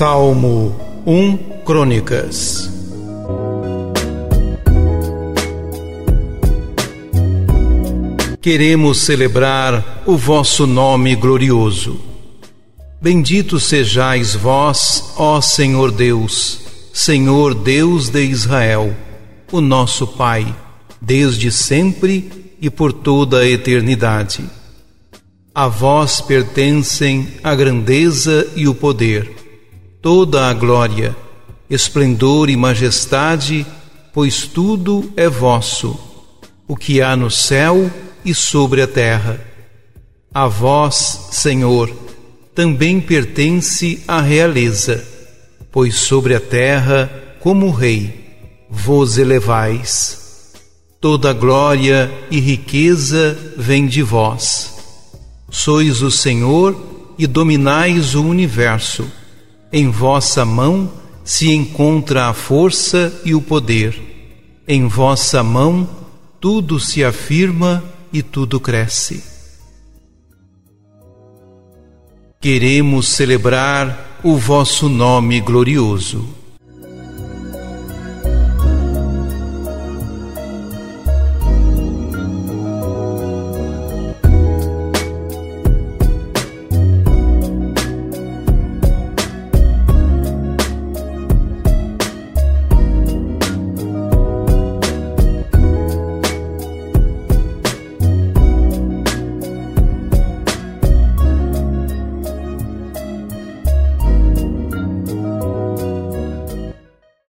Salmo 1 Crônicas Queremos celebrar o vosso nome glorioso. Bendito sejais vós, ó Senhor Deus, Senhor Deus de Israel, o nosso Pai, desde sempre e por toda a eternidade. A vós pertencem a grandeza e o poder toda a glória, esplendor e majestade, pois tudo é vosso, o que há no céu e sobre a terra. A vós, Senhor, também pertence a realeza, pois sobre a terra, como Rei, vos elevais. Toda glória e riqueza vem de vós. Sois o Senhor e dominais o universo em vossa mão se encontra a força e o poder. Em vossa mão tudo se afirma e tudo cresce. Queremos celebrar o vosso nome glorioso